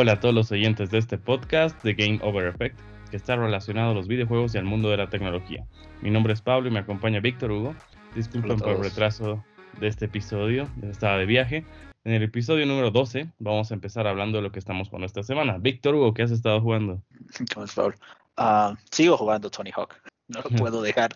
Hola a todos los oyentes de este podcast de Game Over Effect, que está relacionado a los videojuegos y al mundo de la tecnología. Mi nombre es Pablo y me acompaña Víctor Hugo. Disculpen por el retraso de este episodio, estaba de viaje. En el episodio número 12 vamos a empezar hablando de lo que estamos con esta semana. Víctor Hugo, ¿qué has estado jugando? ¿Cómo es, Pablo? Sigo jugando Tony Hawk. No lo puedo dejar.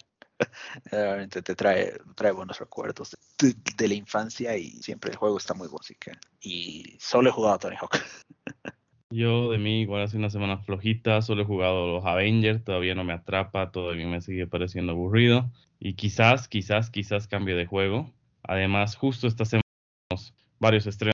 Realmente te trae, trae buenos recuerdos de, la infancia y siempre el juego está muy bueno. Así que, y solo he jugado a Tony Hawk. Yo de mí igual hace una semana flojita, solo he jugado los Avengers, todavía no me atrapa, todavía me sigue pareciendo aburrido y quizás, quizás, quizás cambie de juego. Además, justo esta semana tenemos varios estrenos.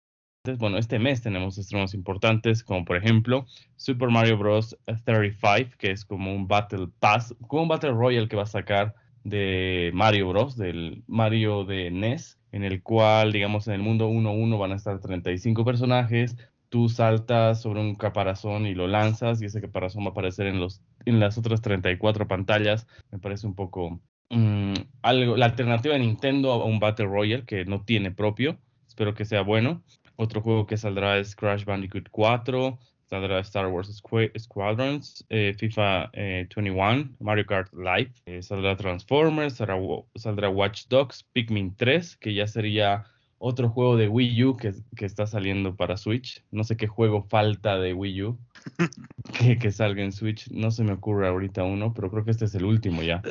Bueno, este mes tenemos estrenos importantes como por ejemplo Super Mario Bros. 35, que es como un Battle Pass, como un Battle Royale que va a sacar de Mario Bros, del Mario de NES, en el cual, digamos, en el mundo 1-1 van a estar 35 personajes, tú saltas sobre un caparazón y lo lanzas y ese caparazón va a aparecer en, los, en las otras 34 pantallas. Me parece un poco mm, algo, la alternativa de Nintendo a un Battle Royale que no tiene propio. Espero que sea bueno. Otro juego que saldrá es Crash Bandicoot 4, saldrá Star Wars Squadrons, eh, FIFA 21, eh, Mario Kart Live, eh, saldrá Transformers, saldrá, Watch Dogs, Pikmin 3, que ya sería otro juego de Wii U que, está saliendo para Switch. No sé qué juego falta de Wii U que, salga en Switch. No se me ocurre ahorita uno, pero creo que este es el último ya.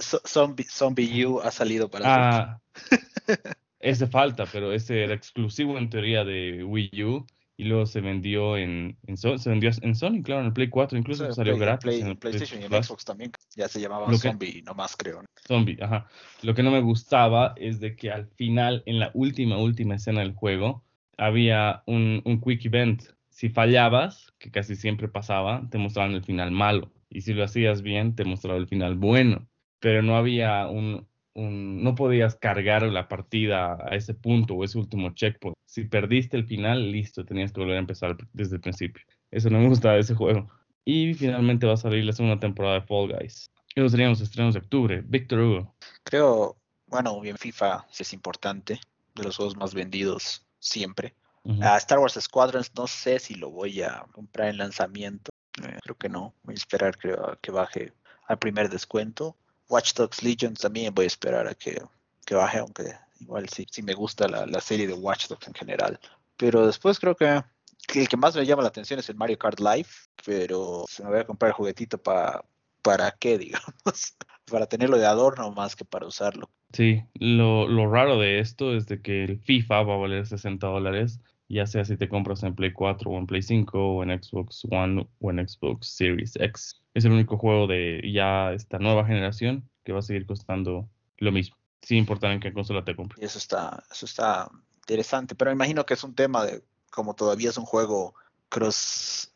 Zombie, U ha salido para ah, Switch. ese falta, pero ese era exclusivo en teoría de Wii U y luego se vendió en, en se vendió en Sony, claro, en el Play 4, incluso salió gratis. en el PlayStation y en Xbox también, ya se llamaba Zombie nomás, creo. Zombie, ajá. Lo que no me gustaba es de que al final, en la última, última escena del juego, había un, un quick event. Si fallabas, que casi siempre pasaba, te mostraban el final malo. Y si lo hacías bien, te mostraba el final bueno. Pero no había un, no podías cargar la partida a ese punto o ese último checkpoint. Si perdiste el final, listo, tenías que volver a empezar desde el principio. Eso no me gusta de ese juego. Y finalmente va a salir la segunda temporada de Fall Guys. Esos serían los estrenos de octubre. Víctor Hugo. Creo, bueno, bien FIFA sí es importante, de los juegos más vendidos siempre. A Star Wars Squadrons no sé si lo voy a comprar en lanzamiento. Eh, creo que no. Voy a esperar creo, que baje al primer descuento. Watch Dogs Legion también voy a esperar a que, baje, aunque igual sí, sí me gusta la, serie de Watch Dogs en general. Pero después creo que, el que más me llama la atención es el Mario Kart Live, pero se me voy a comprar el juguetito para para qué, digamos, para tenerlo de adorno más que para usarlo. Sí, lo, lo raro de esto es de que el FIFA va a valer 60 dólares, ya sea si te compras en Play 4 o en Play 5 o en Xbox One o en Xbox Series X es el único juego de ya esta nueva generación que va a seguir costando lo mismo, sin importar en qué consola te compres. Eso está, eso está interesante, pero imagino que es un tema de como todavía es un juego cross,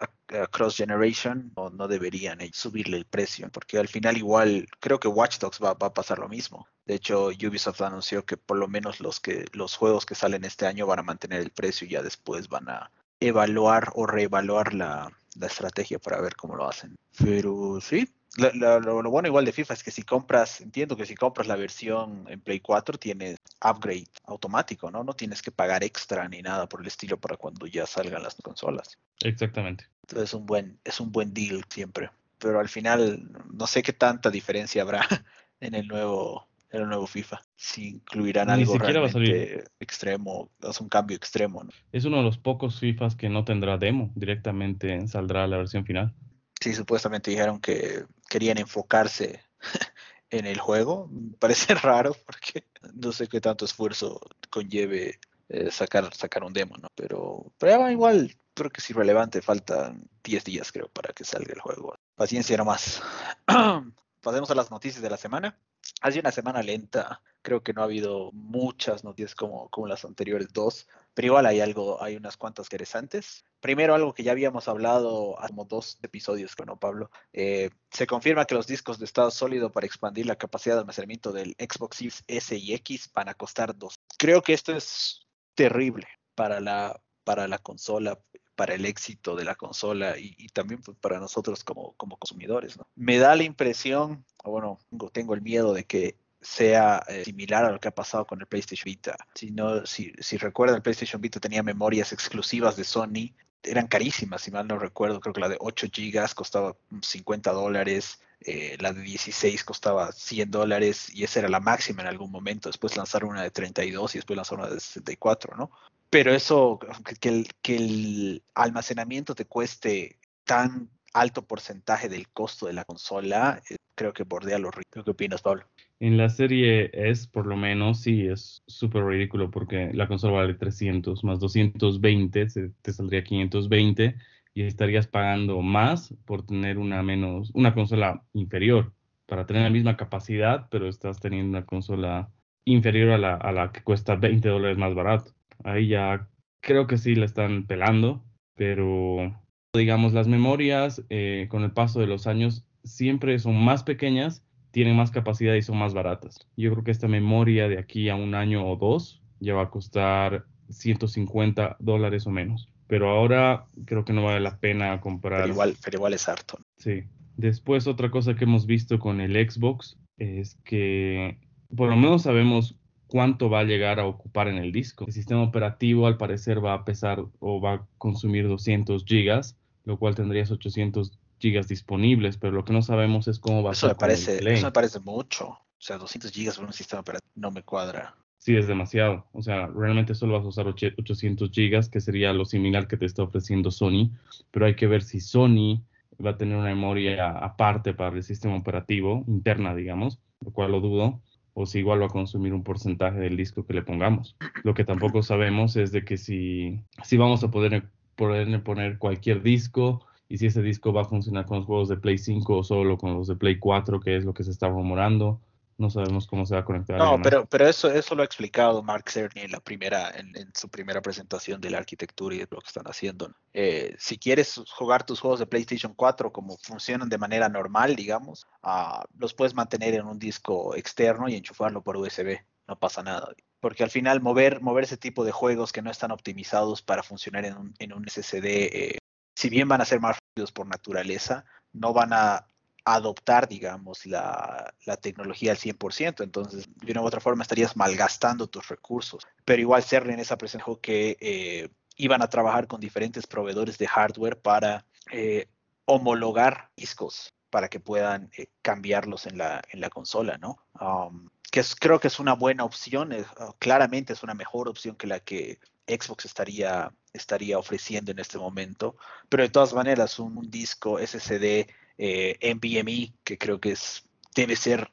cross generation, no, no deberían subirle el precio, porque al final igual creo que Watch Dogs va, va, a pasar lo mismo. De hecho, Ubisoft anunció que por lo menos los que los juegos que salen este año van a mantener el precio y ya después van a evaluar o reevaluar la, la estrategia para ver cómo lo hacen. Pero sí, lo, bueno igual de FIFA es que si compras, entiendo que si compras la versión en Play 4 tienes upgrade automático, ¿no? No tienes que pagar extra ni nada por el estilo para cuando ya salgan las consolas. Exactamente. Entonces es un buen, es un buen deal siempre. Pero al final no sé qué tanta diferencia habrá en el nuevo el nuevo FIFA. Si incluirán algo realmente extremo, es un cambio extremo. ¿no? Es uno de los pocos FIFAs que no tendrá demo, directamente saldrá la versión final. Sí, supuestamente dijeron que querían enfocarse en el juego. parece raro porque no sé qué tanto esfuerzo conlleve eh, sacar, sacar un demo, ¿no? Pero, pero igual creo que es irrelevante, faltan 10 días creo para que salga el juego. Paciencia nomás. Pasemos a las noticias de la semana ha sido una semana lenta. Creo que no ha habido muchas noticias como, como las anteriores dos, pero igual hay algo, hay unas cuantas interesantes. Primero, algo que ya habíamos hablado hace como dos episodios, ¿no, Pablo? Eh, se confirma que los discos de estado sólido para expandir la capacidad de almacenamiento del Xbox Series S y X van a costar dos. Creo que esto es terrible para la, para la consola, para el éxito de la consola y, también pues, para nosotros como, como consumidores. ¿no? Me da la impresión, o bueno, tengo, el miedo de que sea eh, similar a lo que ha pasado con el PlayStation Vita. Si, no, si, si recuerdan, el PlayStation Vita tenía memorias exclusivas de Sony eran carísimas, si mal no recuerdo, creo que la de 8 gigas costaba 50 dólares, eh, la de 16 costaba 100 dólares y esa era la máxima en algún momento. Después lanzaron una de 32 y después lanzaron una de 64, ¿no? Pero eso, que el, que el almacenamiento te cueste tan alto porcentaje del costo de la consola, eh, creo que bordea lo ridículo. ¿Qué opinas, Pablo? En la serie S, por lo menos, sí, es súper ridículo porque la consola vale 300 más 220, te saldría 520 y estarías pagando más por tener una menos, una consola inferior para tener la misma capacidad, pero estás teniendo una consola inferior a la, a la que cuesta 20 dólares más barato. Ahí ya creo que sí la están pelando, pero digamos las memorias eh, con el paso de los años siempre son más pequeñas, tienen más capacidad y son más baratas. Yo creo que esta memoria de aquí a un año o dos ya va a costar 150 dólares o menos. Pero ahora creo que no vale la pena comprar. Pero igual, pero igual es harto. Sí. Después otra cosa que hemos visto con el Xbox es que por lo menos sabemos cuánto va a llegar a ocupar en el disco. El sistema operativo al parecer va a pesar o va a consumir 200 gigas, lo cual tendrías 800 gigas disponibles, pero lo que no sabemos es cómo va a ser. Parece, eso me parece mucho. O sea, 200 gigas para un sistema operativo no me cuadra. Sí, es demasiado. O sea, realmente solo vas a usar 800 gigas, que sería lo similar que te está ofreciendo Sony, pero hay que ver si Sony va a tener una memoria aparte para el sistema operativo, interna, digamos, lo cual lo dudo, o si igual va a consumir un porcentaje del disco que le pongamos. Lo que tampoco sabemos es de que si, si vamos a poder, poner cualquier disco y si ese disco va a funcionar con los juegos de Play 5 o solo con los de Play 4, que es lo que se está rumorando. No sabemos cómo se va a conectar. No, pero, pero eso, eso lo ha explicado Mark Cerny en, la primera, en, su primera presentación de la arquitectura y de lo que están haciendo. Eh, si quieres jugar tus juegos de PlayStation 4 como funcionan de manera normal, digamos, uh, los puedes mantener en un disco externo y enchufarlo por USB. No pasa nada. Porque al final mover, mover ese tipo de juegos que no están optimizados para funcionar en un, en un SSD eh, si bien van a ser más rápidos por naturaleza, no van a adoptar, digamos, la, tecnología al 100%. Entonces, de una u otra forma, estarías malgastando tus recursos. Pero igual CERN en esa presentación que eh, iban a trabajar con diferentes proveedores de hardware para eh, homologar discos para que puedan eh, cambiarlos en la, en la consola, ¿no? Um, que creo que es una buena opción, claramente es una mejor opción que la que Xbox estaría, estaría ofreciendo en este momento. Pero de todas maneras, un, disco SSD eh, NVMe, que creo que es, debe ser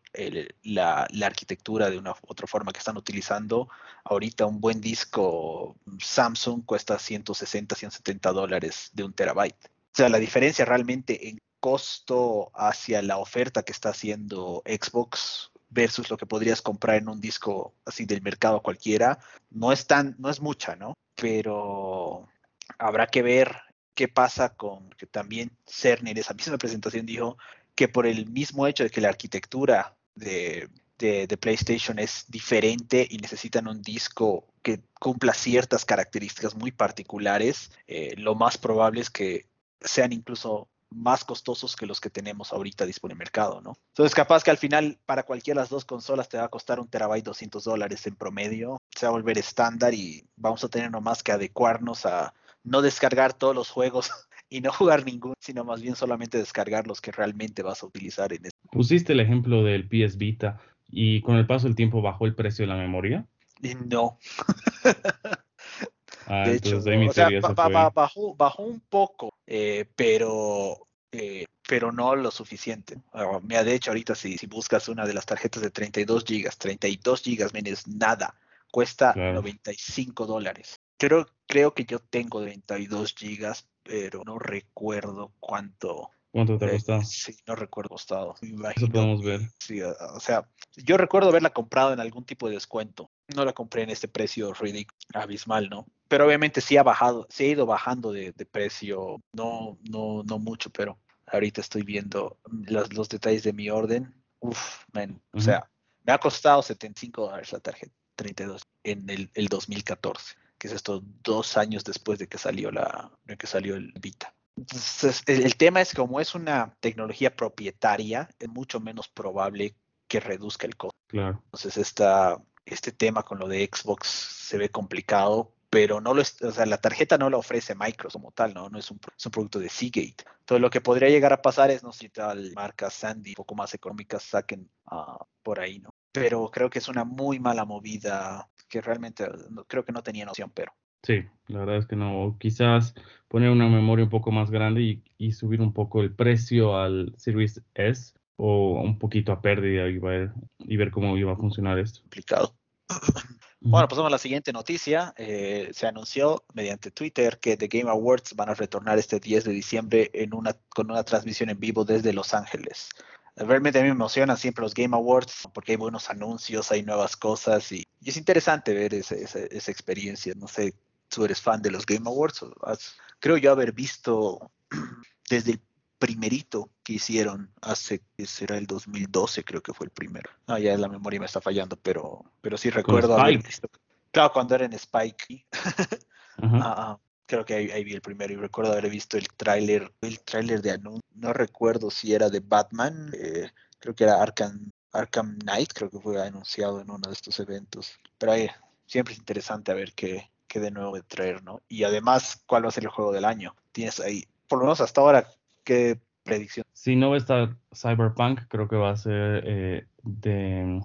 la, arquitectura de una otra forma que están utilizando. Ahorita un buen disco Samsung cuesta 160, 170 dólares de un terabyte. O sea, la diferencia realmente en costo hacia la oferta que está haciendo Xbox versus lo que podrías comprar en un disco así del mercado cualquiera, no es tan, no es mucha, ¿no? Pero habrá que ver qué pasa con que también Cerny en esa misma presentación dijo que por el mismo hecho de que la arquitectura de, PlayStation es diferente y necesitan un disco que cumpla ciertas características muy particulares, eh, lo más probable es que sean incluso más costosos que los que tenemos ahorita disponibles en el mercado, ¿no? Entonces, capaz que al final para cualquiera de las dos consolas te va a costar un terabyte 200 dólares en promedio, se va a volver estándar y vamos a tener nomás que adecuarnos a no descargar todos los juegos y no jugar ninguno, sino más bien solamente descargar los que realmente vas a utilizar en este. Pusiste el ejemplo del PS Vita y con el paso del tiempo bajó el precio de la memoria. No. Ah, de hecho, bajó, bajó, un poco, eh, pero, eh, pero no lo suficiente. Uh, mira, de hecho, ahorita si, si buscas una de las tarjetas de 32 gigas, 32 gigas, menos nada, cuesta 95 dólares. Creo, creo que yo tengo 32 gigas, pero no recuerdo cuánto. ¿Cuánto te ha eh, costado? Sí, no recuerdo costado. Eso podemos ver. Sí, o sea, yo recuerdo haberla comprado en algún tipo de descuento. No la compré en este precio ridículo, abismal, ¿no? pero obviamente sí ha bajado, sí ha ido bajando de, precio, no, no, no mucho, pero ahorita estoy viendo los, los detalles de mi orden. Uf, man, o sea, me ha costado 75 dólares la tarjeta 32 en el, el, 2014, que es esto dos años después de que salió la, de que salió el Vita. Entonces, el, el tema es que como es una tecnología propietaria, es mucho menos probable que reduzca el costo. Claro. Entonces, esta, este tema con lo de Xbox se ve complicado pero no lo es, o sea, la tarjeta no la ofrece Microsoft como tal, ¿no? No es un, es un producto de Seagate. Entonces lo que podría llegar a pasar es, no sé si tal marcas Sandy un poco más económicas saquen uh, por ahí, ¿no? Pero creo que es una muy mala movida que realmente no, creo que no tenía noción, pero. Sí, la verdad es que no. Quizás poner una memoria un poco más grande y, y subir un poco el precio al Series S o un poquito a pérdida y ver, y ver cómo iba a funcionar esto. Complicado. Bueno, pasamos a la siguiente noticia. Eh, se anunció mediante Twitter que The Game Awards van a retornar este 10 de diciembre en una, con una transmisión en vivo desde Los Ángeles. Realmente a mí me emocionan siempre los Game Awards porque hay buenos anuncios, hay nuevas cosas y, y es interesante ver ese, ese, esa experiencia. No sé, tú eres fan de los Game Awards. Creo yo haber visto desde el primerito que hicieron hace, será el 2012, creo que fue el primero. Ah, ya la memoria me está fallando, pero, pero sí recuerdo haber visto. Claro, cuando era en Spike. ah, creo que ahí, ahí, vi el primero y recuerdo haber visto el tráiler, el tráiler de anuncio. No recuerdo si era de Batman, eh, creo que era Arkham, Arkham Knight, creo que fue anunciado en uno de estos eventos. Pero ahí siempre es interesante a ver qué, qué de nuevo de traer, ¿no? Y además, ¿cuál va a ser el juego del año? Tienes ahí, por lo menos hasta ahora, ¿Qué predicción? Si no va a estar Cyberpunk, creo que va a ser eh, de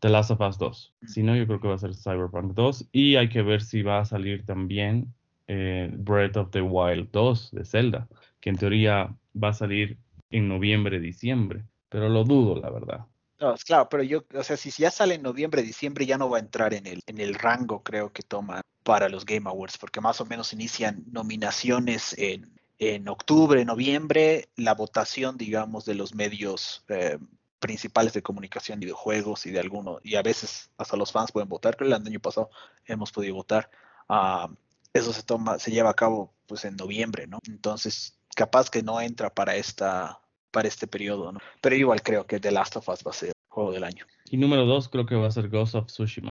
The Last of Us 2. Si no, yo creo que va a ser Cyberpunk 2. Y hay que ver si va a salir también eh, Breath of the Wild 2 de Zelda, que en teoría va a salir en noviembre, diciembre. Pero lo dudo, la verdad. No, claro, pero yo, o sea, si ya sale en noviembre, diciembre, ya no va a entrar en el, en el rango, creo que toma para los Game Awards, porque más o menos inician nominaciones en en octubre, noviembre, la votación, digamos, de los medios eh, principales de comunicación, videojuegos y de algunos, y a veces hasta los fans pueden votar, creo que el año pasado hemos podido votar. Uh, eso se toma, se lleva a cabo pues en noviembre, ¿no? Entonces, capaz que no entra para esta, para este periodo, ¿no? Pero igual creo que The Last of Us va a ser el juego del año. Y número dos, creo que va a ser Ghost of Tsushima.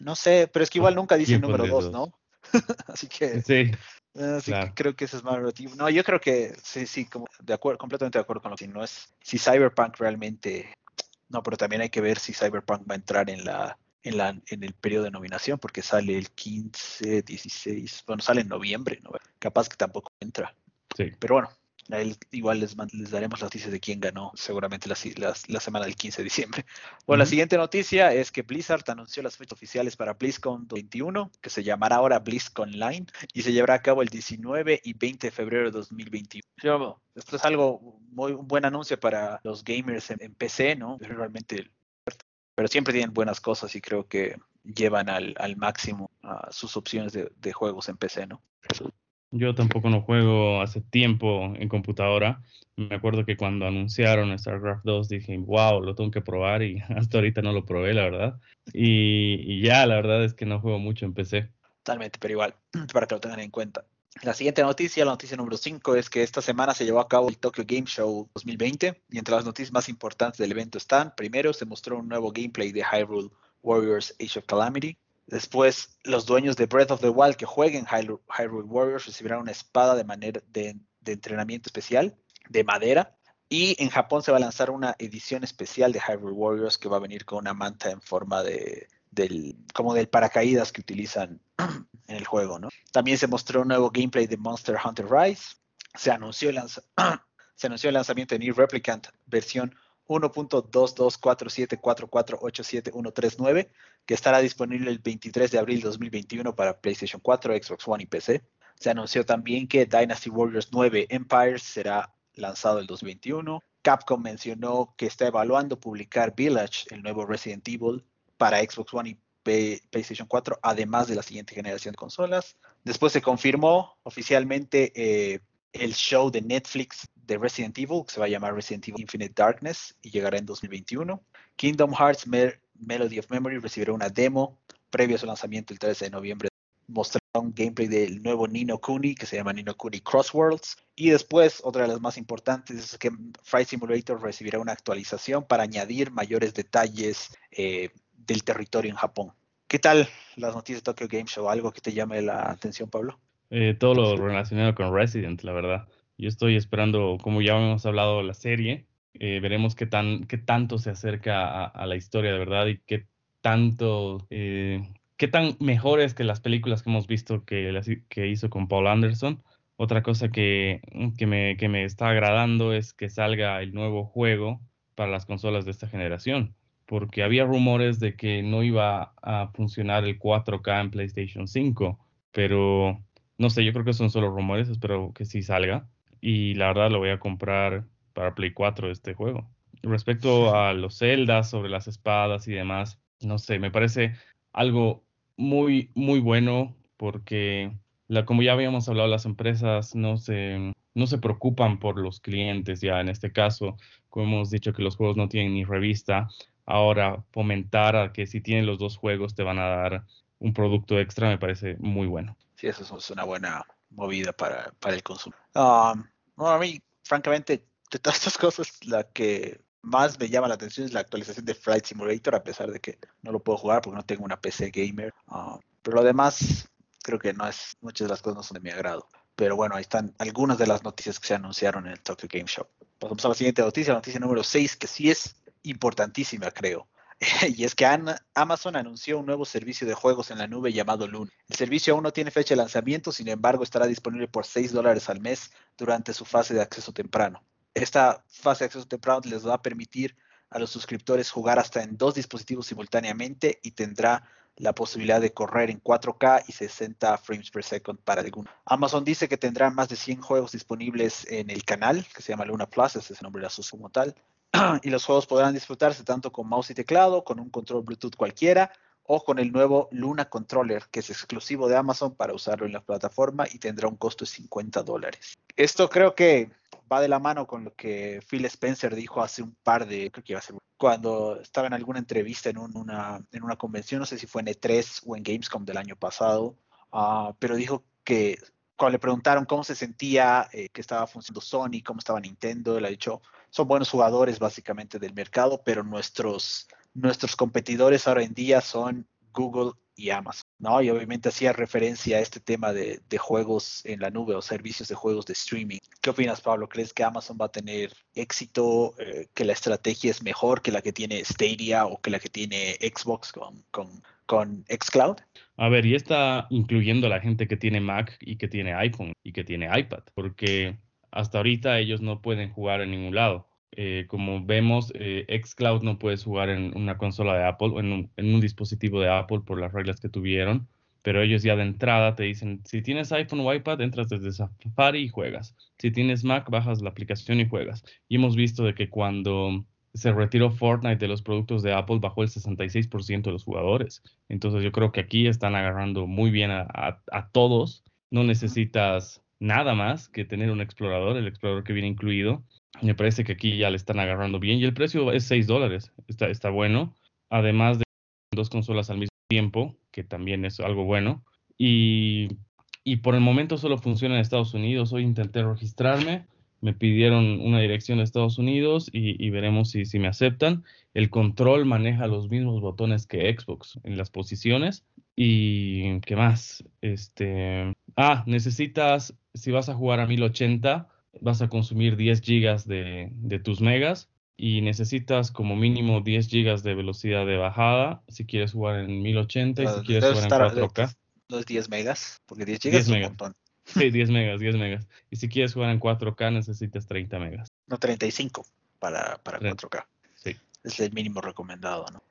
No sé, pero es que igual nunca dice el número dos, ¿no? Así que sí. Así claro. que creo que ese es más relativo. No, yo creo que sí, sí, como de acuerdo, completamente de acuerdo con lo que no es. Si Cyberpunk realmente. No, pero también hay que ver si Cyberpunk va a entrar en la, en la, en el periodo de nominación, porque sale el 15, 16, bueno, sale en noviembre, ¿no? Capaz que tampoco entra. Sí. Pero bueno, a él igual les, les daremos las noticias de quién ganó seguramente la, la, la semana del 15 de diciembre. Bueno, uh -huh. la siguiente noticia es que Blizzard anunció las fechas oficiales para BlizzCon 21, que se llamará ahora BlizzCon Line, y se llevará a cabo el 19 y 20 de febrero de 2021. Esto es algo muy un buen anuncio para los gamers en, en PC, ¿no? Realmente, pero siempre tienen buenas cosas y creo que llevan al, al máximo uh, sus opciones de, de juegos en PC, ¿no? Yo tampoco no juego hace tiempo en computadora. Me acuerdo que cuando anunciaron StarCraft 2 dije, wow, lo tengo que probar y hasta ahorita no lo probé, la verdad. Y, y, ya, la verdad es que no juego mucho en PC. Totalmente, pero igual, para que lo tengan en cuenta. La siguiente noticia, la noticia número 5, es que esta semana se llevó a cabo el Tokyo Game Show 2020 y entre las noticias más importantes del evento están, primero, se mostró un nuevo gameplay de Hyrule Warriors Age of Calamity, Después, los dueños de Breath of the Wild que jueguen Hyrule Warriors recibirán una espada de, entrenamiento especial de madera. Y en Japón se va a lanzar una edición especial de Hyrule Warriors que va a venir con una manta en forma de como del paracaídas que utilizan en el juego, ¿no? También se mostró un nuevo gameplay de Monster Hunter Rise. Se anunció el, se anunció el lanzamiento de New Replicant versión 1.22474487139, que estará disponible el 23 de abril de 2021 para PlayStation 4, Xbox One y PC. Se anunció también que Dynasty Warriors 9 Empires será lanzado el 2021. Capcom mencionó que está evaluando publicar Village, el nuevo Resident Evil, para Xbox One y PlayStation 4, además de la siguiente generación de consolas. Después se confirmó oficialmente eh, el show de Netflix de Resident Evil, que se va a llamar Resident Evil Infinite Darkness y llegará en 2021. Kingdom Hearts Melody of Memory recibirá una demo previo a su lanzamiento el 13 de noviembre. Mostrará un gameplay del nuevo Nino Kuni que se llama Nino Kuni Crossworlds. Y después, otra de las más importantes es que Flight Simulator recibirá una actualización para añadir mayores detalles eh, del territorio en Japón. ¿Qué tal las noticias de Tokyo Game Show? ¿Algo que te llame la atención, Pablo? Eh, todo lo relacionado con Resident, la verdad. Yo estoy esperando, como ya hemos hablado, la serie. Eh, veremos qué, tan, qué tanto se acerca a, la historia de verdad y qué tanto, eh, qué tan mejores que las películas que hemos visto que, que hizo con Paul Anderson. Otra cosa que, que, me, que me está agradando es que salga el nuevo juego para las consolas de esta generación, porque había rumores de que no iba a funcionar el 4K en PlayStation 5, pero no sé, yo creo que son solo rumores, espero que sí salga. Y la verdad lo voy a comprar para Play 4 este juego. Respecto a los celdas sobre las espadas y demás, no sé, me parece algo muy, muy bueno porque, la, como ya habíamos hablado, las empresas no se, no se preocupan por los clientes ya en este caso, como hemos dicho que los juegos no tienen ni revista, ahora fomentar a que si tienen los dos juegos te van a dar un producto extra me parece muy bueno. Sí, eso es una buena movida para, para el consumo. Um, a mí, francamente, de todas estas cosas, la que más me llama la atención es la actualización de Flight Simulator, a pesar de que no lo puedo jugar porque no tengo una PC gamer. Uh, pero lo demás, creo que no es, muchas de las cosas no son de mi agrado. Pero bueno, ahí están algunas de las noticias que se anunciaron en el Tokyo Game Show. Pasamos a la siguiente noticia, noticia número 6, que sí es importantísima, creo. y es que Amazon anunció un nuevo servicio de juegos en la nube llamado Luna. El servicio aún no tiene fecha de lanzamiento, sin embargo estará disponible por 6 dólares al mes durante su fase de acceso temprano. Esta fase de acceso temprano les va a permitir a los suscriptores jugar hasta en dos dispositivos simultáneamente y tendrá la posibilidad de correr en 4K y 60 frames per second para algunos. Amazon dice que tendrá más de 100 juegos disponibles en el canal, que se llama Luna Plus, ese es el nombre de la como tal, y los juegos podrán disfrutarse tanto con mouse y teclado, con un control Bluetooth cualquiera o con el nuevo Luna Controller, que es exclusivo de Amazon para usarlo en la plataforma y tendrá un costo de 50 dólares. Esto creo que va de la mano con lo que Phil Spencer dijo hace un par de, creo que iba a ser, cuando estaba en alguna entrevista en, una, en una convención, no sé si fue en E3 o en Gamescom del año pasado, ah, pero dijo que cuando le preguntaron cómo se sentía, eh, que estaba funcionando Sony, cómo estaba Nintendo, él ha dicho, son buenos jugadores básicamente del mercado, pero nuestros, nuestros competidores ahora en día son Google y Amazon, ¿no? Y obviamente hacía referencia a este tema de, juegos en la nube o servicios de juegos de streaming. ¿Qué opinas, Pablo? ¿Crees que Amazon va a tener éxito, eh, que la estrategia es mejor que la que tiene Stadia o que la que tiene Xbox con, con, con Xcloud? A ver, y está incluyendo a la gente que tiene Mac y que tiene iPhone y que tiene iPad, porque hasta ahorita ellos no pueden jugar en ningún lado. Eh, como vemos, eh, Xcloud no puedes jugar en una consola de Apple o en un, en un, dispositivo de Apple por las reglas que tuvieron, pero ellos ya de entrada te dicen, si tienes iPhone o iPad, entras desde Safari y juegas. Si tienes Mac, bajas la aplicación y juegas. Y hemos visto de que cuando se retiró Fortnite de los productos de Apple, bajó el 66% de los jugadores. Entonces yo creo que aquí están agarrando muy bien a, a, todos. No necesitas nada más que tener un explorador, el explorador que viene incluido. Me parece que aquí ya le están agarrando bien y el precio es 6 dólares. Está, está bueno. Además de dos consolas al mismo tiempo, que también es algo bueno. Y, y por el momento solo funciona en Estados Unidos. Hoy intenté registrarme me pidieron una dirección de Estados Unidos y, veremos si, si, me aceptan. El control maneja los mismos botones que Xbox en las posiciones. ¿Y qué más? Este, ah, necesitas, si vas a jugar a 1080, vas a consumir 10 gigas de, de tus megas y necesitas como mínimo 10 gigas de velocidad de bajada si quieres jugar en 1080 y si quieres jugar en 4K. No es 10 megas, porque 10 gigas es un montón. Sí, 10 megas, 10 megas. Y si quieres jugar en 4K necesitas 30 megas. No, 35 para, para 4K. Sí. Es el mínimo recomendado, ¿no?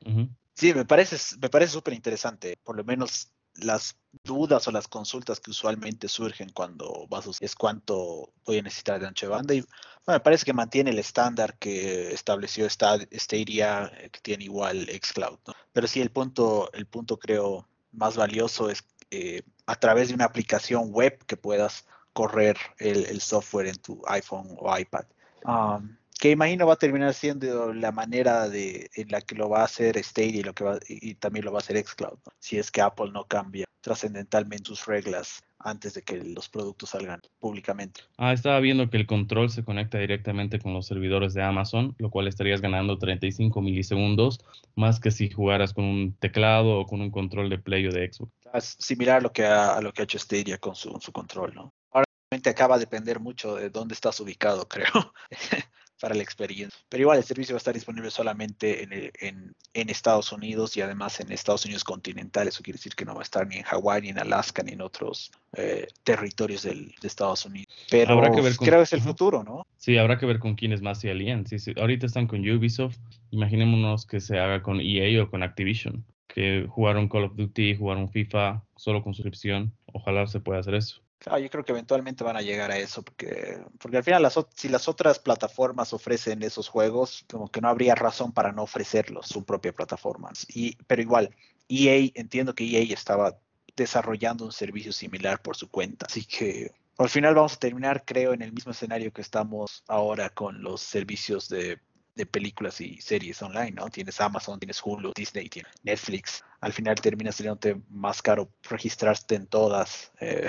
Sí, me parece me parece súper interesante. Por lo menos las dudas o las consultas que usualmente surgen cuando vas a es cuánto voy a necesitar de ancho de banda. Y me parece que mantiene el estándar que estableció Stadia, eh, que tiene igual Xcloud. Pero sí, el punto, el punto creo más valioso es eh, a través de una aplicación web que puedas correr el, software en tu iPhone o iPad. Um, que imagino va a terminar siendo la manera de, en la que lo va a hacer Stadia y, lo que va, y también lo va a hacer Xcloud, si es que Apple no cambia trascendentalmente sus reglas antes de que los productos salgan públicamente. Ah, estaba viendo que el control se conecta directamente con los servidores de Amazon, lo cual estarías ganando 35 milisegundos, más que si jugaras con un teclado o con un control de Play o de Xbox. Es similar a lo que ha, a lo que ha hecho Stadia con su, su control, ¿no? Ahora acaba de depender mucho de dónde estás ubicado, creo. Para la experiencia. Pero igual el servicio va a estar disponible solamente en, en, Estados Unidos y además en Estados Unidos continentales. Eso quiere decir que no va a estar ni en Hawái, ni en Alaska, ni en otros eh, territorios del, de Estados Unidos. Pero habrá que ver creo que es el futuro, ¿no? Sí, habrá que ver con quiénes más se alían. Sí, sí. Ahorita están con Ubisoft. Imaginémonos que se haga con EA o con Activision. Que jugaron Call of Duty, jugaron FIFA solo con suscripción. Ojalá se pueda hacer eso. Claro, yo creo que eventualmente van a llegar a eso, porque, porque al final las, si las otras plataformas ofrecen esos juegos, como que no habría razón para no ofrecerlos, su propia plataforma. Y, pero igual, EA, entiendo que EA estaba desarrollando un servicio similar por su cuenta, así que al final vamos a terminar, creo, en el mismo escenario que estamos ahora con los servicios de, de películas y series online, ¿no? Tienes Amazon, tienes Hulu, Disney, tienes Netflix. Al final termina siendo más caro registrarte en todas. Eh,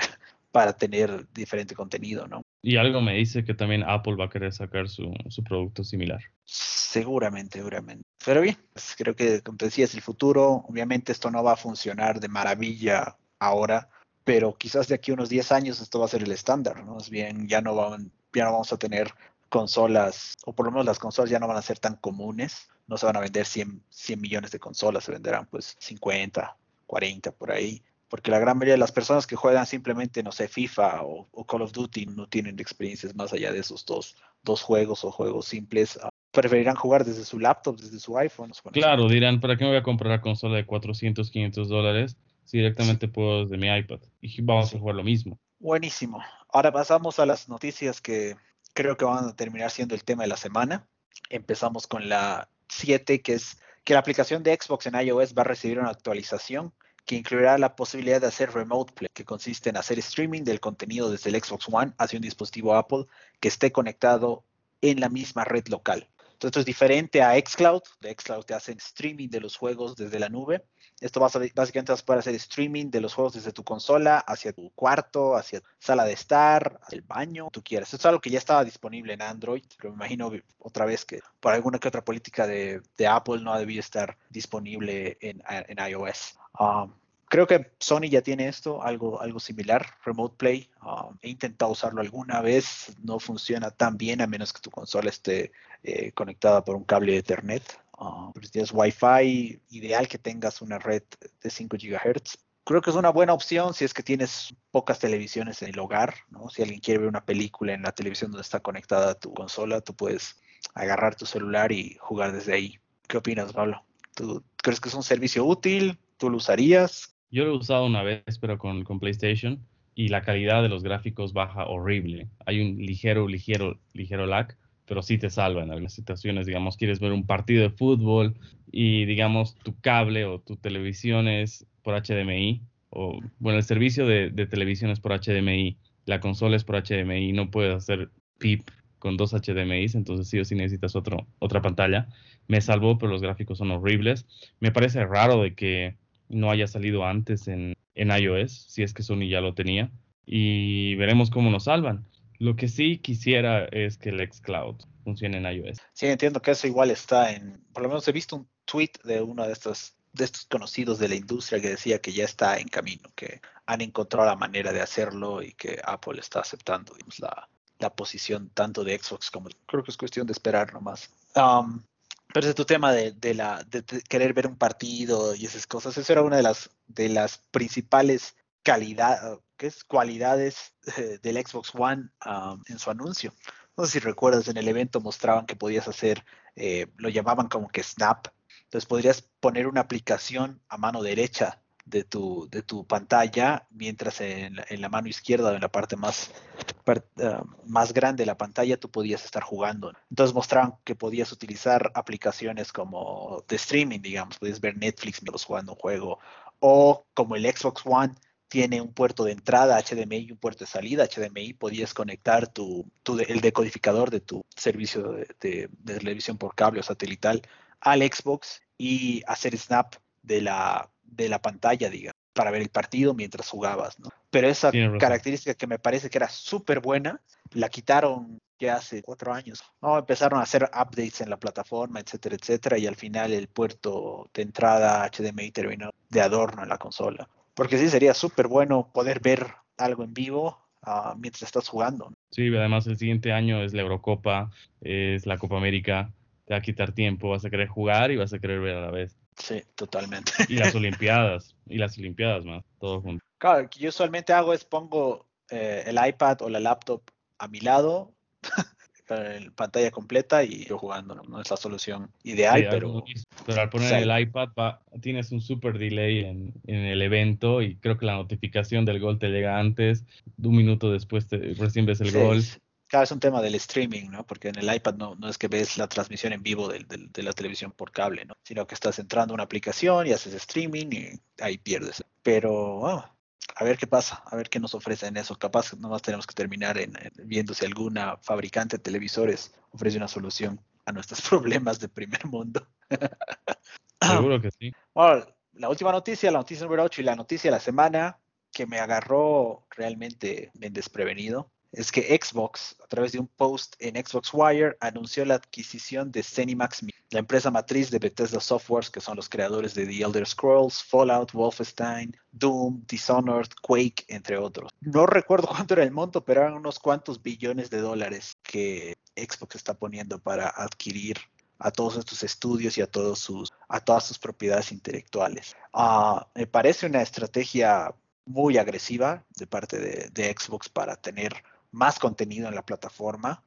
para tener diferente contenido, ¿no? Y algo me dice que también Apple va a querer sacar su, producto similar. Seguramente, seguramente. Pero bien, pues creo que, como te decía, es el futuro. Obviamente esto no va a funcionar de maravilla ahora, pero quizás de aquí a unos 10 años esto va a ser el estándar, ¿no? Es bien, ya no, van, ya no vamos a tener consolas, o por lo menos las consolas ya no van a ser tan comunes. No se van a vender 100, 100 millones de consolas, se venderán pues 50, 40 por ahí porque la gran mayoría de las personas que juegan simplemente, no sé, FIFA o, Call of Duty no tienen experiencias más allá de esos dos, dos juegos o juegos simples. Ah, preferirán jugar desde su laptop, desde su iPhone. Claro, dirán, ¿para qué me voy a comprar una consola de 400, 500 dólares si directamente puedo desde mi iPad? Y vamos a jugar lo mismo. Buenísimo. Ahora pasamos a las noticias que creo que van a terminar siendo el tema de la semana. Empezamos con la 7, que es que la aplicación de Xbox en iOS va a recibir una actualización que incluirá la posibilidad de hacer remote play, que consiste en hacer streaming del contenido desde el Xbox One hacia un dispositivo Apple que esté conectado en la misma red local. Entonces, esto es diferente a Xcloud. De Xcloud te hacen streaming de los juegos desde la nube. Esto vas a, básicamente vas a poder hacer streaming de los juegos desde tu consola hacia tu cuarto, hacia tu sala de estar, hacia el baño, tú quieras. Esto es algo que ya estaba disponible en Android, pero me imagino otra vez que por alguna que otra política de, Apple no ha debido estar disponible en, iOS. Um, creo que Sony ya tiene esto, algo, algo similar, Remote Play. Um, he intentado usarlo alguna vez, no funciona tan bien a menos que tu consola esté eh, conectada por un cable de Ethernet. Ah, si tienes Wi-Fi, ideal que tengas una red de 5 GHz. Creo que es una buena opción si es que tienes pocas televisiones en el hogar, ¿no? Si alguien quiere ver una película en la televisión donde está conectada tu consola, tú puedes agarrar tu celular y jugar desde ahí. ¿Qué opinas, Pablo? ¿Tú crees que es un servicio útil? ¿Tú lo usarías? Yo lo he usado una vez, pero con PlayStation, y la calidad de los gráficos baja horrible. Hay un ligero, ligero, ligero lag, pero sí te salva en algunas situaciones. Digamos, quieres ver un partido de fútbol y, digamos, tu cable o tu televisión es por HDMI, o, bueno, el servicio de, televisión es por HDMI, la consola es por HDMI, no puedes hacer PIP con dos HDMIs, entonces sí o sí necesitas otro, otra pantalla. Me salvó, pero los gráficos son horribles. Me parece raro de que no haya salido antes en, en iOS, si es que Sony ya lo tenía. Y veremos cómo nos salvan. Lo que sí quisiera es que el xCloud funcione en iOS. Sí, entiendo que eso igual está en, por lo menos he visto un tweet de uno de estos, de estos conocidos de la industria que decía que ya está en camino, que han encontrado la manera de hacerlo y que Apple está aceptando la, la, posición tanto de Xbox como creo que es cuestión de esperar nomás. Um, pero ese tu tema de, de la, de, querer ver un partido y esas cosas, eso era una de las, de las principales calidad, ¿qué es? cualidades eh, del Xbox One um, en su anuncio. No sé si recuerdas, en el evento mostraban que podías hacer, eh, lo llamaban como que Snap. Entonces podrías poner una aplicación a mano derecha de tu, de tu pantalla, mientras en, la mano izquierda o en la parte más, uh, más grande de la pantalla tú podías estar jugando. Entonces mostraban que podías utilizar aplicaciones como de streaming, digamos, podías ver Netflix mientras jugando un juego, o como el Xbox One tiene un puerto de entrada HDMI y un puerto de salida HDMI, podías conectar tu, el decodificador de tu servicio de, televisión por cable o satelital al Xbox y hacer snap de la, de la pantalla, digamos, para ver el partido mientras jugabas, ¿no? Pero esa característica que me parece que era súper buena, la quitaron ya hace cuatro años. No, empezaron a hacer updates en la plataforma, etcétera, etcétera, y al final el puerto de entrada HDMI terminó de adorno en la consola. Porque sí sería súper bueno poder ver algo en vivo ah, mientras estás jugando. Sí, además el siguiente año es la Eurocopa, es la Copa América, te va a quitar tiempo, vas a querer jugar y vas a querer ver a la vez. Sí, totalmente. Y las Olimpiadas, y las Olimpiadas más, todo junto. Claro, lo que yo usualmente hago es pongo eh, el iPad o la laptop a mi lado, pantalla completa y yo jugando, no, es la solución ideal, pero... Pero al poner el iPad tienes un super delay en, en, el evento y creo que la notificación del gol te llega antes, un minuto después te, recién ves el gol. Claro, es un tema del streaming, ¿no? Porque en el iPad no, no es que ves la transmisión en vivo de, de, la televisión por cable, ¿no? Sino que estás entrando a una aplicación y haces streaming y ahí pierdes. Pero, a ver qué pasa, a ver qué nos ofrecen eso. Capaz nomás tenemos que terminar en, viendo si alguna fabricante de televisores ofrece una solución a nuestros problemas de primer mundo. Seguro que sí. Bueno, la última noticia, la noticia número 8 y la noticia de la semana que me agarró realmente bien desprevenido es que Xbox, a través de un post en Xbox Wire, anunció la adquisición de Zenimax, la empresa matriz de Bethesda Softworks, que son los creadores de The Elder Scrolls, Fallout, Wolfenstein, Doom, Dishonored, Quake, entre otros. No recuerdo cuánto era el monto, pero eran unos cuantos billones de dólares que Xbox está poniendo para adquirir a todos estos estudios y a, todos sus, a todas sus propiedades intelectuales. Ah, me parece una estrategia muy agresiva de parte de Xbox para tener más contenido en la plataforma.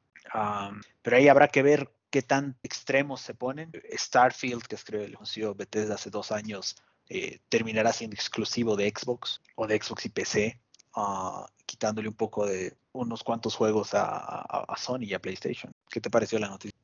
pero ahí habrá que ver qué tan extremos se ponen. Starfield, que escribe el anuncio Bethesda hace dos años, eh, terminará siendo exclusivo de Xbox o de Xbox y PC, ah, quitándole un poco de unos cuantos juegos a, Sony y a PlayStation. ¿Qué te pareció la noticia?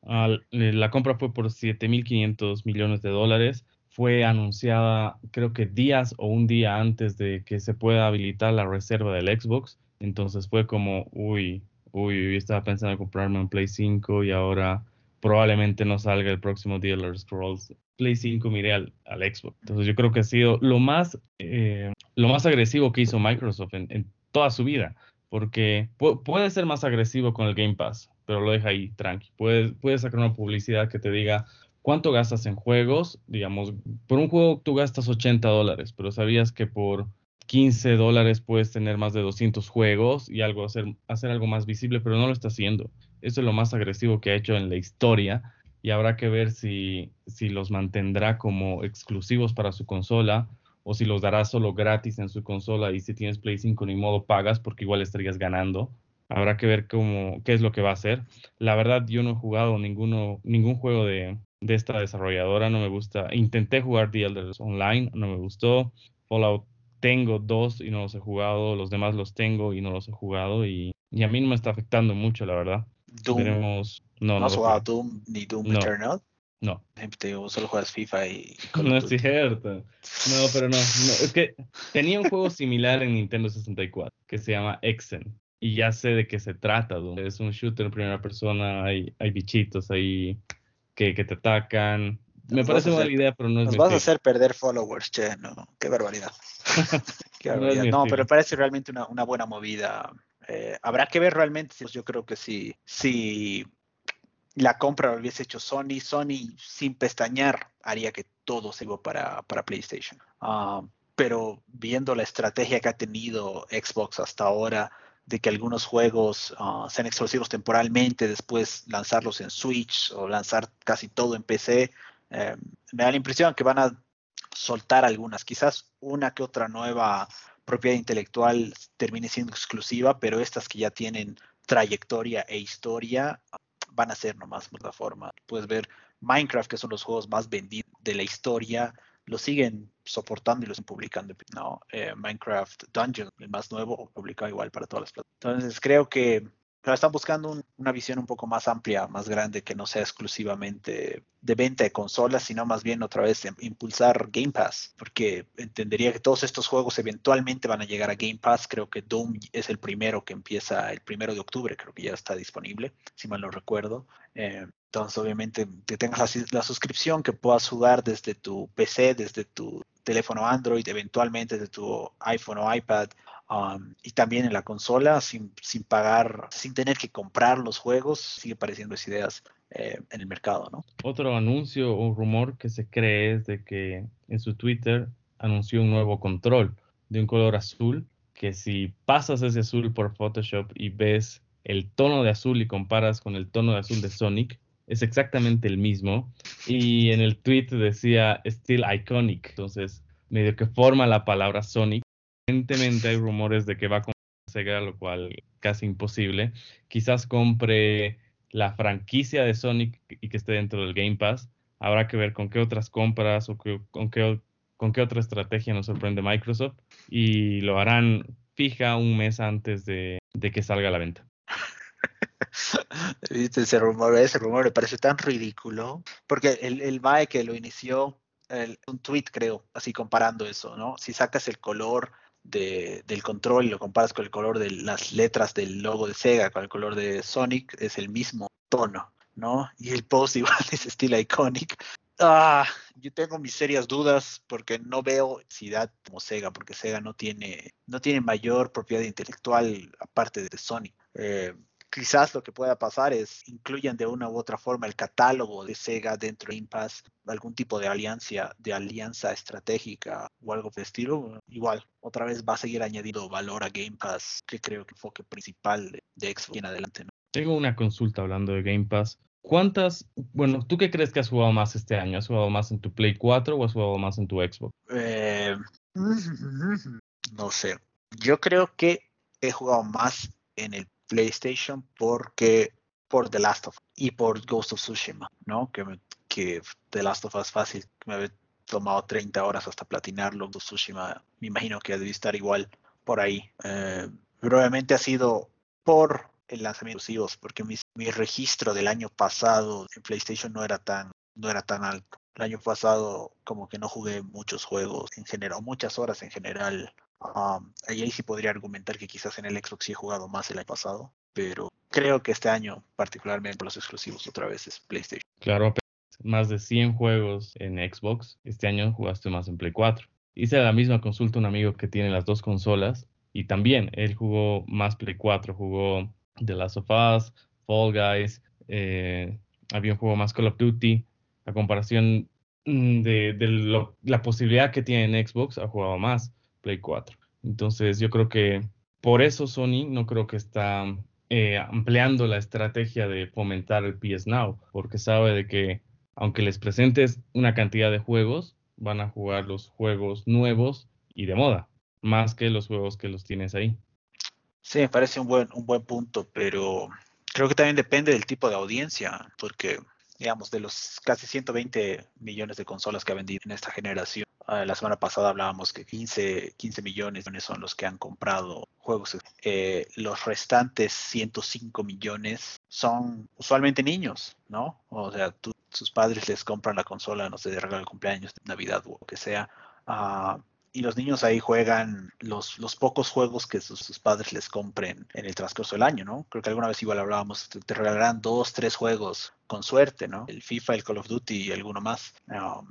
la compra fue por 7.500 millones de dólares. Fue anunciada creo que días o un día antes de que se pueda habilitar la reserva del Xbox. Entonces fue como, uy, uy, estaba pensando en comprarme un Play 5 y ahora probablemente no salga el próximo Dealer Scrolls. Play 5 miré al, Xbox. Entonces yo creo que ha sido lo más, eh, lo más agresivo que hizo Microsoft en, toda su vida. Porque puede ser más agresivo con el Game Pass, pero lo deja ahí, tranqui. Puedes, puedes sacar una publicidad que te diga cuánto gastas en juegos. Digamos, por un juego tú gastas 80 dólares, pero sabías que por 15 dólares puedes tener más de 200 juegos y algo hacer, hacer algo más visible, pero no lo está haciendo. Eso es lo más agresivo que ha hecho en la historia y habrá que ver si, si los mantendrá como exclusivos para su consola o si los dará solo gratis en su consola y si tienes Play 5 ni modo pagas porque igual estarías ganando. Habrá que ver cómo, qué es lo que va a hacer. La verdad, yo no he jugado ninguno, ningún juego de, de esta desarrolladora, no me gusta. Intenté jugar The Online, no me gustó. Fallout tengo dos y no los he jugado, los demás los tengo y no los he jugado y, a mí no me está afectando mucho, la verdad. Doom. no, ¿No has jugado Doom ni Doom Eternal? No. Te solo juegas FIFA y... no es cierto. No, pero no, Es que tenía un juego similar en Nintendo 64 que se llama Exen. Y ya sé de qué se trata. Doom. Es un shooter en primera persona. Hay, hay bichitos ahí que, que te atacan. Me parece una idea, pero no es Nos vas a hacer perder followers, che, no, qué barbaridad. No, pero parece realmente una, una buena movida. Eh, habrá que ver realmente, yo creo que si, si la compra lo hubiese hecho Sony, Sony sin pestañear haría que todo se iba para, para PlayStation. Ah, pero viendo la estrategia que ha tenido Xbox hasta ahora, de que algunos juegos uh, sean exclusivos temporalmente, después lanzarlos en Switch o lanzar casi todo en PC, eh, me da la impresión que van a soltar algunas, quizás una que otra nueva propiedad intelectual termine siendo exclusiva, pero estas que ya tienen trayectoria e historia van a ser nomás plataforma. Puedes ver Minecraft, que son los juegos más vendidos de la historia, lo siguen soportando y lo siguen publicando. No, eh, Minecraft Dungeon, el más nuevo, publicado igual para todas las plataformas. Entonces creo que pero están buscando una visión un poco más amplia, más grande, que no sea exclusivamente de venta de consolas, sino más bien otra vez impulsar Game Pass, porque entendería que todos estos juegos eventualmente van a llegar a Game Pass. Creo que Doom es el primero que empieza el primero de octubre, creo que ya está disponible, si mal no recuerdo. Eh, entonces, obviamente, que tengas la, la, suscripción, que puedas jugar desde tu PC, desde tu teléfono Android, eventualmente desde tu iPhone o iPad, Um, y también en la consola sin, sin, pagar, sin tener que comprar los juegos, sigue pareciendo esas ideas eh, en el mercado, ¿no? Otro anuncio o rumor que se cree es de que en su Twitter anunció un nuevo control de un color azul que si pasas ese azul por Photoshop y ves el tono de azul y comparas con el tono de azul de Sonic, es exactamente el mismo. Y en el tweet decía Still Iconic, entonces medio que forma la palabra Sonic. Evidentemente hay rumores de que va a comprar Sega, lo cual casi imposible. Quizás compre la franquicia de Sonic y que esté dentro del Game Pass. Habrá que ver con qué otras compras o con, qué, otra estrategia nos sorprende Microsoft. Y lo harán fija un mes antes de, que salga a la venta. ¿Viste ese rumor? Ese rumor me parece tan ridículo. Porque el, el que lo inició, un tweet creo, así comparando eso, ¿no? Si sacas el color de, del control y lo comparas con el color de las letras del logo de Sega, con el color de Sonic, es el mismo tono, ¿no? Y el post igual es estilo iconic. Ah, yo tengo mis serias dudas porque no veo ciudad como Sega, porque Sega no tiene, no tiene mayor propiedad intelectual aparte de Sonic. Eh, quizás lo que pueda pasar es incluyan de una u otra forma el catálogo de Sega dentro de Impasse, algún tipo de alianza, de alianza estratégica o algo de estilo. Igual, otra vez va a seguir añadiendo valor a Game Pass, que creo que el enfoque principal de, Xbox en adelante. Tengo una consulta hablando de Game Pass. ¿Cuántas, bueno, tú qué crees que has jugado más este año? ¿Has jugado más en tu Play 4 o has jugado más en tu Xbox? Eh, no sé. Yo creo que he jugado más en el PlayStation porque por The Last of Us y por Ghost of Tsushima, ¿no? Que, que The Last of Us fácil, me había tomado 30 horas hasta platinarlo. Ghost of Tsushima, me imagino que debe estar igual por ahí. Eh, probablemente ha sido por el lanzamiento exclusivos, porque mi, mi, registro del año pasado en PlayStation no era tan no era tan alto. El año pasado como que no jugué muchos juegos en general, muchas horas en general Um, ahí sí podría argumentar que quizás en el Xbox sí he jugado más el año pasado, pero creo que este año, particularmente los exclusivos, otra vez es PlayStation. Claro, más de 100 juegos en Xbox. Este año jugaste más en Play 4. Hice la misma consulta a un amigo que tiene las dos consolas y también él jugó más Play 4, jugó The Last of Us, Fall Guys, eh, había un juego más Call of Duty. A comparación mm, de, la posibilidad que tiene en Xbox, ha jugado más. Play 4. Entonces yo creo que por eso Sony no creo que está eh, ampliando la estrategia de fomentar el PS Now, porque sabe de que aunque les presentes una cantidad de juegos, van a jugar los juegos nuevos y de moda, más que los juegos que los tienes ahí. Sí, me parece un buen, un buen punto, pero creo que también depende del tipo de audiencia, porque digamos, de los casi 120 millones de consolas que ha vendido en esta generación, la semana pasada hablábamos que 15, 15 millones son los que han comprado juegos. Eh, los restantes 105 millones son usualmente niños, ¿no? O sea, sus padres les compran la consola, no sé, de regalo de cumpleaños, de Navidad o lo que sea. Ah, y los niños ahí juegan los, los pocos juegos que sus, padres les compren en el transcurso del año, ¿no? Creo que alguna vez igual hablábamos, te, regalarán dos, tres juegos con suerte, ¿no? El FIFA, el Call of Duty y alguno más. Um,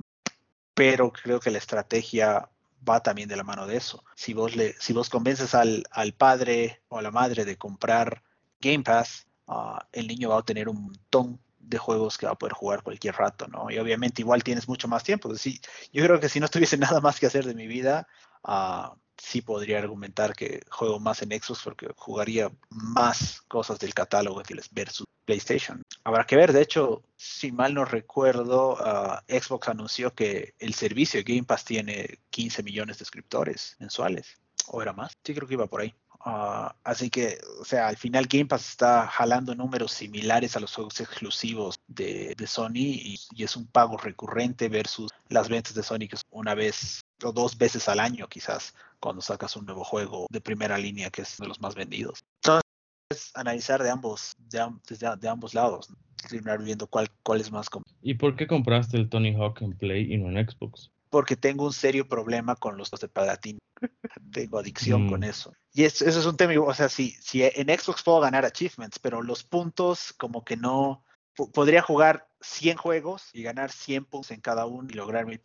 pero creo que la estrategia va también de la mano de eso. Si vos, le, si vos convences al, al padre o a la madre de comprar Game Pass, ah, el niño va a tener un montón de juegos que va a poder jugar cualquier rato, ¿no? Y obviamente igual tienes mucho más tiempo. Sí, yo creo que si no tuviese nada más que hacer de mi vida, uh, sí podría argumentar que juego más en Xbox porque jugaría más cosas del catálogo versus PlayStation. Habrá que ver, de hecho, si mal no recuerdo, uh, Xbox anunció que el servicio Game Pass tiene 15 millones de suscriptores mensuales. ¿O era más? Sí, creo que iba por ahí. Uh, así que, o sea, al final Game Pass está jalando números similares a los juegos exclusivos de, de Sony y, y, es un pago recurrente versus las ventas de Sony que es una vez o dos veces al año quizás cuando sacas un nuevo juego de primera línea que es de los más vendidos. Entonces, analizar de ambos, de, de ambos lados, terminar viendo cuál, cuál es más ¿Y por qué compraste el Tony Hawk en Play y no en Xbox? Porque tengo un serio problema con los de Palatín. tengo adicción con mm. eso. Y eso, es un tema, o sea, si, si en Xbox puedo ganar achievements, pero los puntos como que no... Podría jugar 100 juegos y ganar 100 puntos en cada uno y lograr mil,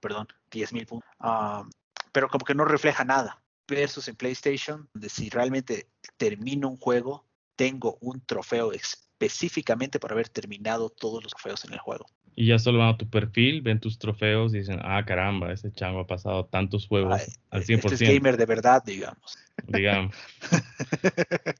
perdón, 10 mil puntos. Ah, pero como que no refleja nada. Versus en PlayStation, donde si realmente termino un juego, tengo un trofeo específicamente por haber terminado todos los trofeos en el juego. Y ya solo van a tu perfil, ven tus trofeos y dicen, ah, caramba, ese chango ha pasado tantos juegos al 100%. Este es gamer de verdad, digamos. digamos.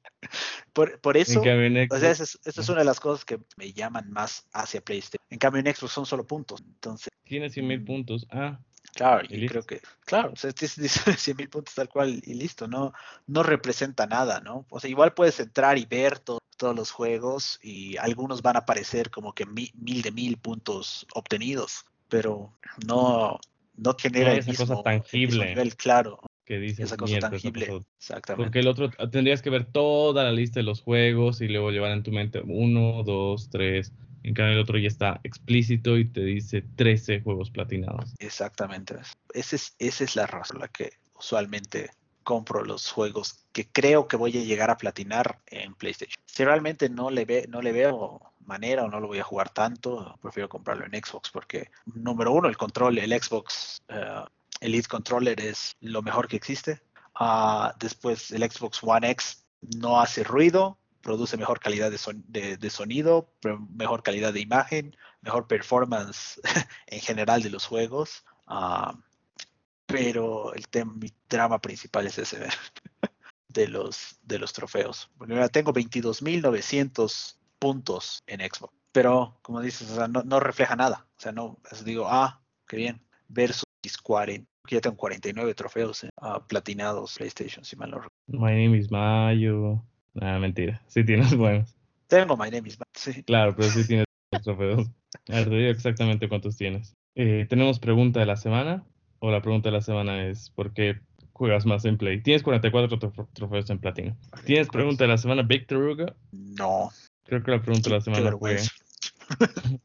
por, por, eso, en o sea, Xbox- esa es, esa es una de las cosas que me llaman más hacia PlayStation. En cambio, en Xbox son solo puntos. Entonces, tiene 100 mil puntos. Ah, claro, Y creo que, claro, o sea, dice 100 mil puntos tal cual y listo, no, no representa nada, ¿no? O sea, igual puedes entrar y ver to- todos los juegos y algunos van a aparecer como que mi- mil de mil puntos obtenidos, pero no, no genera No el esa mismo, cosa el mismo tangible. nivel, claro, que dice esa cosa esa tangible. cosa Exactamente. Porque el otro ah, tendrías que ver toda la lista de los juegos y luego llevar en tu mente uno, dos, tres. En cambio, el otro ya está explícito y te dice 13 juegos platinados. Exactamente. Ese es, esa es la razón por la que usualmente compro los juegos que creo que voy a llegar a platinar en PlayStation. Si realmente no le, ve, no le veo manera o no lo voy a jugar tanto, prefiero comprarlo en Xbox porque, número uno, el control, el Xbox eh, Elite Controller es lo mejor que existe. Ah, después, el Xbox One X no hace ruido, produce mejor calidad de, son- de- de sonido, mejor calidad de imagen, mejor performance en general de los juegos. Ah, pero el tema, mi drama principal es ese de los, de los trofeos. Porque mira, tengo 22.900 puntos en Xbox. Pero, como dices, o sea, no, no refleja nada. O sea, no, digo, ah, qué bien. Versus 40, que ya tengo 49 trofeos eh, ah, platinados PlayStation, si mal no recuerdo. My name is Mayo. Nada, mentira. Sí tienes buenos. Tengo My Name is Matt, sí. Claro, pero sí tienes trofeos. A ver, te digo exactamente cuántos tienes. Eh, tenemos pregunta de la semana. O la pregunta de la semana es: ¿por qué juegas más en Play? Tienes 44 trof- trofeos en platino. ¿Tienes pregunta de la semana, Victor Hugo? No. Creo que la pregunta de la Qué semana fue.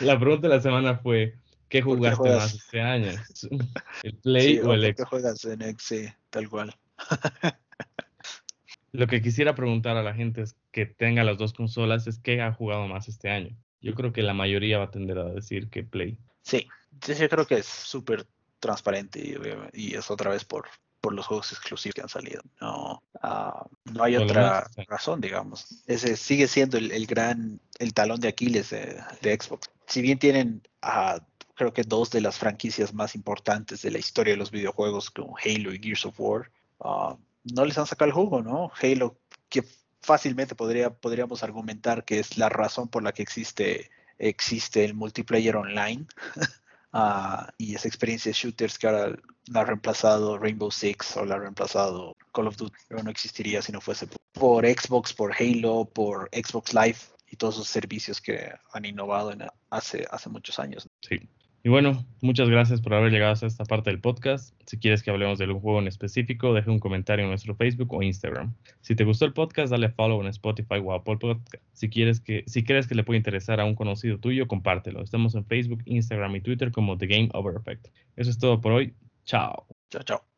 La pregunta de la semana fue: ¿qué ¿Por qué jugaste más este año? ¿El Play Sí, o el ¿por Xbox? juegas en X? Sí, tal cual. Lo que quisiera preguntar a la gente es que tenga las dos consolas es qué ha jugado más este año. Yo creo que la mayoría va a tender a decir que Play. Sí, yo creo que es súper transparente y, es otra vez por, por los juegos exclusivos que han salido. No, ah, no hay otra sí. razón, digamos. Ese sigue siendo el, el gran, el talón de Aquiles de, de Xbox. Si bien tienen, ah, creo que dos de las franquicias más importantes de la historia de los videojuegos, como Halo y Gears of War, ah, no les han sacado el jugo, ¿no? Halo, que fácilmente podría, podríamos argumentar que es la razón por la que existe, existe el multiplayer online. Ah, y esa experiencia de shooters que ahora la ha reemplazado Rainbow Six o la ha reemplazado Call of Duty, pero no existiría si no fuese por, Xbox, por Halo, por Xbox Live y todos esos servicios que han innovado en, hace, hace muchos años. Y bueno, muchas gracias por haber llegado hasta esta parte del podcast. Si quieres que hablemos de algún juego en específico, deja un comentario en nuestro Facebook o Instagram. Si te gustó el podcast, dale follow en Spotify o Apple Podcast. Si quieres que, si crees que le puede interesar a un conocido tuyo, compártelo. Estamos en Facebook, Instagram y Twitter como The Game Over Effect. Eso es todo por hoy. Chao. Chao, chao.